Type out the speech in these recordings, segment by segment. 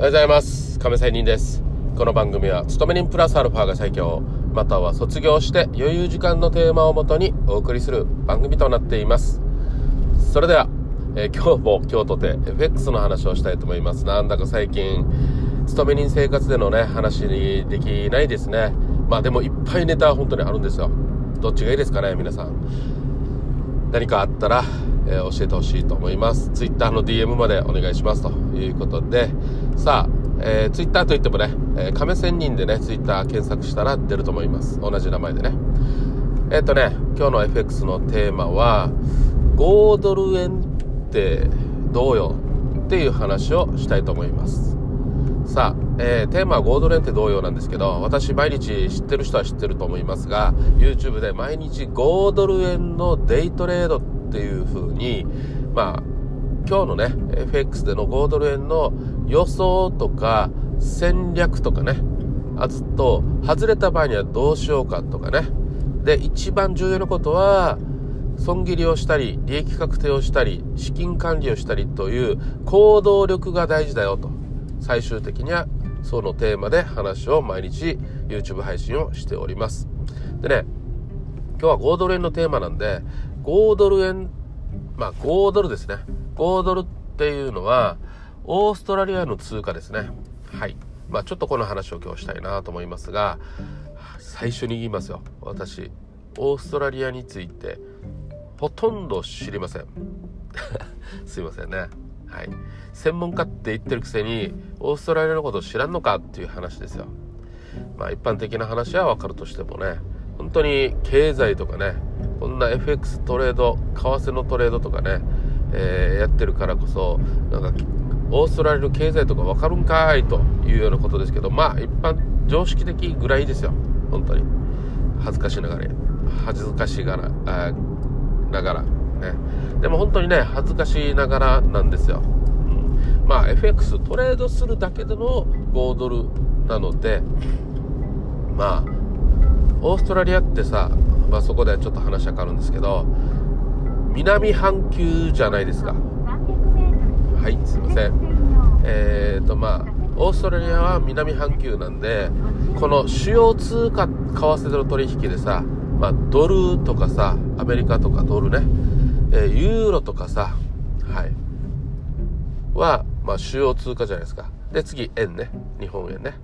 おはようございます。亀仙人です。この番組は勤め人プラスアルファが最強。または卒業して余裕時間のテーマをもとにお送りする番組となっています。それでは、えー、今日も今日とて FX の話をしたいと思います。なんだか最近勤め人生活でのね話にできないですね。まあでもいっぱいネタは本当にあるんですよ。どっちがいいですかね皆さん。何かあったらえ、教えてほしいと思います。Twitter の DM までお願いしますということで、さあ、えー、Twitter といってもね、えー、亀仙人でね、Twitter 検索したら出ると思います。同じ名前でね。えっ、ー、とね、今日の FX のテーマは、5ドル円ってどうよっていう話をしたいと思います。さあ、えー、テーマは5ドル円ってどうよなんですけど、私毎日知ってる人は知ってると思いますが、YouTube で毎日5ドル円のデイトレードっていう風に、まあ、今日のね、FX での5ドル円の予想とか戦略とかね、あずっと外れた場合にはどうしようかとかね。で、一番重要なことは、損切りをしたり、利益確定をしたり、資金管理をしたりという行動力が大事だよと。最終的にはそのテーマで話を毎日 YouTube 配信をしております。でね、今日は5ドル円のテーマなんで、5ドル円、まあ5ドルですね。5ドルっていうのは、オーストラリアの通貨ですね。はい。まあちょっとこの話を今日したいなと思いますが、最初に言いますよ。私、オーストラリアについて、ほとんど知りません。すいませんね。はい。専門家って言ってるくせに、オーストラリアのことを知らんのかっていう話ですよ。まあ一般的な話はわかるとしてもね、本当に経済とかね、こんな FX トレード為替のトレードとかね、えー、やってるからこそなんかオーストラリアの経済とか分かるんかいというようなことですけどまあ一般常識的ぐらいですよ。本当に。恥ずかしながら恥ずかしがらあながらね。でも本当にね恥ずかしながらなんですよ、うん、まあ FX トレードするだけでの5ドルなのでまあオーストラリアってさまあ、そこでちょっと話は変わるんですけど南半球じゃないですか。はいすいません。えーとまあオーストラリアは南半球なんでこの主要通貨為替の取引でさ、まあ、ドルとかさアメリカとかドルね、えー、ユーロとかさはい。は、まあ、主要通貨じゃないですか。で次円ね。日本円ね。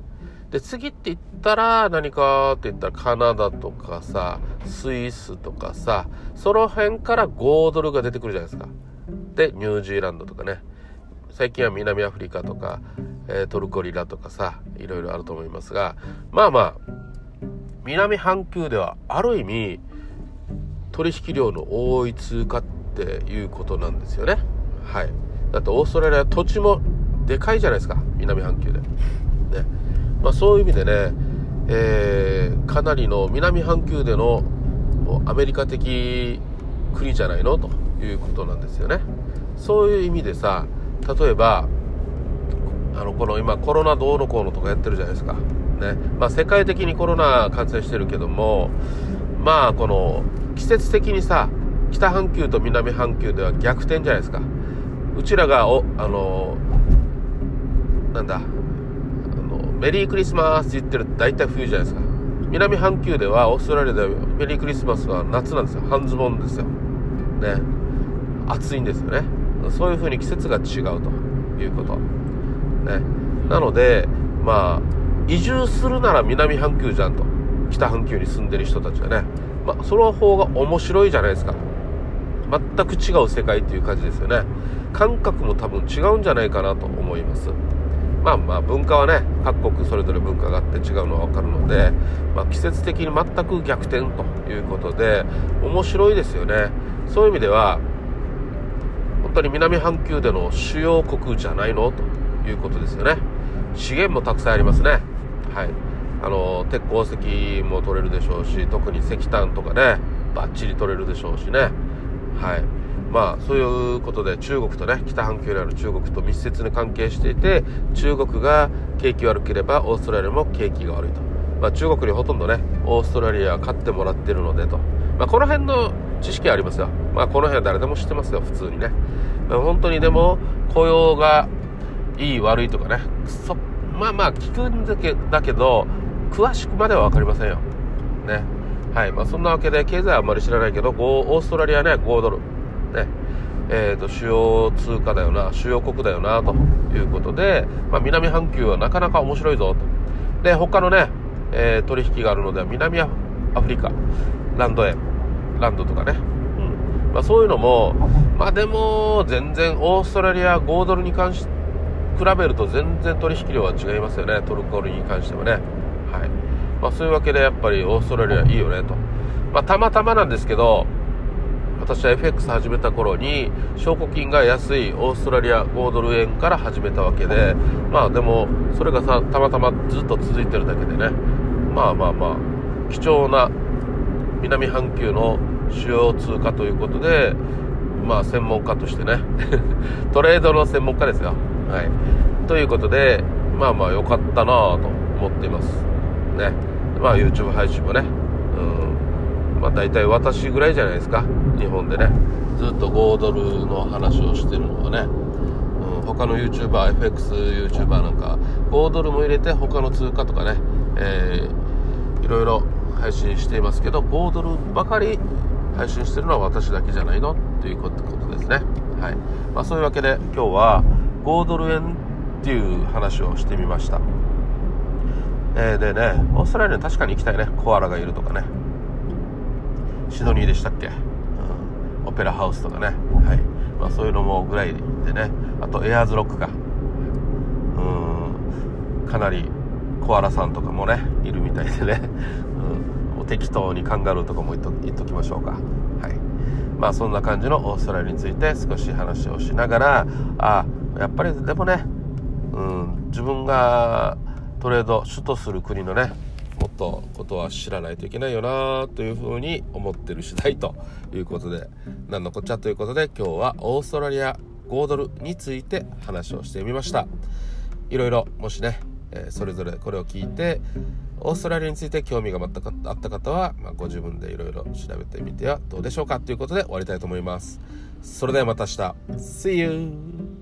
で、次って言ったら何かって言ったらカナダとかさ、スイスとかさ、その辺から5ドルが出てくるじゃないですか。で、ニュージーランドとかね。最近は南アフリカとか、えー、トルコリラとかさ、いろいろあると思いますが、まあまあ、南半球ではある意味、取引量の多い通貨っていうことなんですよね。はい。だってオーストラリア土地もでかいじゃないですか、南半球で。ね。まあ、そういう意味でね、えー、かなりの南半球でのアメリカ的国じゃないの？ということなんですよね。そういう意味でさ、例えば、あの、この今コロナどうのこうのとかやってるじゃないですか。ね。まあ世界的にコロナ感染してるけども、まあこの季節的にさ、北半球と南半球では逆転じゃないですか。うちらがお、あの、なんだ、メリークリスマスって言ってる大体冬じゃないですか。南半球ではオーストラリアではメリークリスマスは夏なんですよ。半ズボンですよ。ね。暑いんですよね。そういう風に季節が違うと。いうこと。ね。なのでまあ移住するなら南半球じゃんと。北半球に住んでる人たちはね。まあその方が面白いじゃないですか。全く違う世界っていう感じですよね。感覚も多分違うんじゃないかなと思います。まあまあ文化はね各国それぞれ文化があって違うのは分かるので、まあ、季節的に全く逆転ということで面白いですよね。そういう意味では本当に南半球での主要国じゃないの？ということですよね。資源もたくさんありますね。はい。あの鉄鉱石も取れるでしょうし特に石炭とかねバッチリ取れるでしょうしね。はい。まあそういうことで中国とね北半球にある中国と密接に関係していて中国が景気悪ければオーストラリアも景気が悪いと、まあ、中国にほとんどねオーストラリアは勝ってもらってるのでと、まあ、この辺の知識はありますよ、まあ、この辺は誰でも知ってますよ普通にね、まあ、本当にでも雇用がいい悪いとかねそまあまあ聞くんだけだけど詳しくまでは分かりませんよ。ね。はい。まあそんなわけで経済はあんまり知らないけどオーストラリアね5ドル。ね。えーと、主要通貨だよな主要国だよなということで、まあ、南半球はなかなか面白いぞと。で他のね、えー、取引があるのでは南アフリカランド円ランドとかね、うん。まあ、そういうのもまあでも全然オーストラリア5ドルに関して比べると全然取引量は違いますよね。トルコルに関してはね。はい。まあ、そういうわけでやっぱりオーストラリアいいよねと、まあ、たまたまなんですけど私は FX 始めた頃に証拠金が安いオーストラリア5ドル円から始めたわけでまあでもそれがさたまたまずっと続いてるだけでね。まあまあまあ貴重な南半球の主要通貨ということでまあ専門家としてね。トレードの専門家ですよ。はい。ということでまあまあ良かったなぁと思っています。ね。まあ YouTube 配信もね。まあ大体私ぐらいじゃないですか。日本でね。ずっと5ドルの話をしてるのはね、うん、他の YouTuber、FXYouTuber なんか5ドルも入れて他の通貨とかね、えー、いろいろ配信していますけど5ドルばかり配信してるのは私だけじゃないのっていうことですね。はい。まあ、そういうわけで今日は5ドル円っていう話をしてみました。えー、でねオーストラリアに確かに行きたいね。コアラがいるとかね。シドニーでしたっけ、うん、オペラハウスとかね。はい。まあそういうのもぐらいでね。あとエアーズロックか。うん。かなりコアラさんとかもねいるみたいでね、うん、適当にカンガルーとかも言っと言っときましょうか。はい。まあそんな感じのオーストラリアについて少し話をしながらあやっぱりでもね、うん、自分がトレード主とする国のねもっとことは知らないといけないよなというふうに思ってる次第ということで何のこっちゃということで今日はオーストラリア5ドルについて話をしてみました。いろいろもしね、え、それぞれこれを聞いてオーストラリアについて興味が全くあった方は、まあ、ご自分でいろいろ調べてみてはどうでしょうかということで終わりたいと思います。それではまた明日。See you!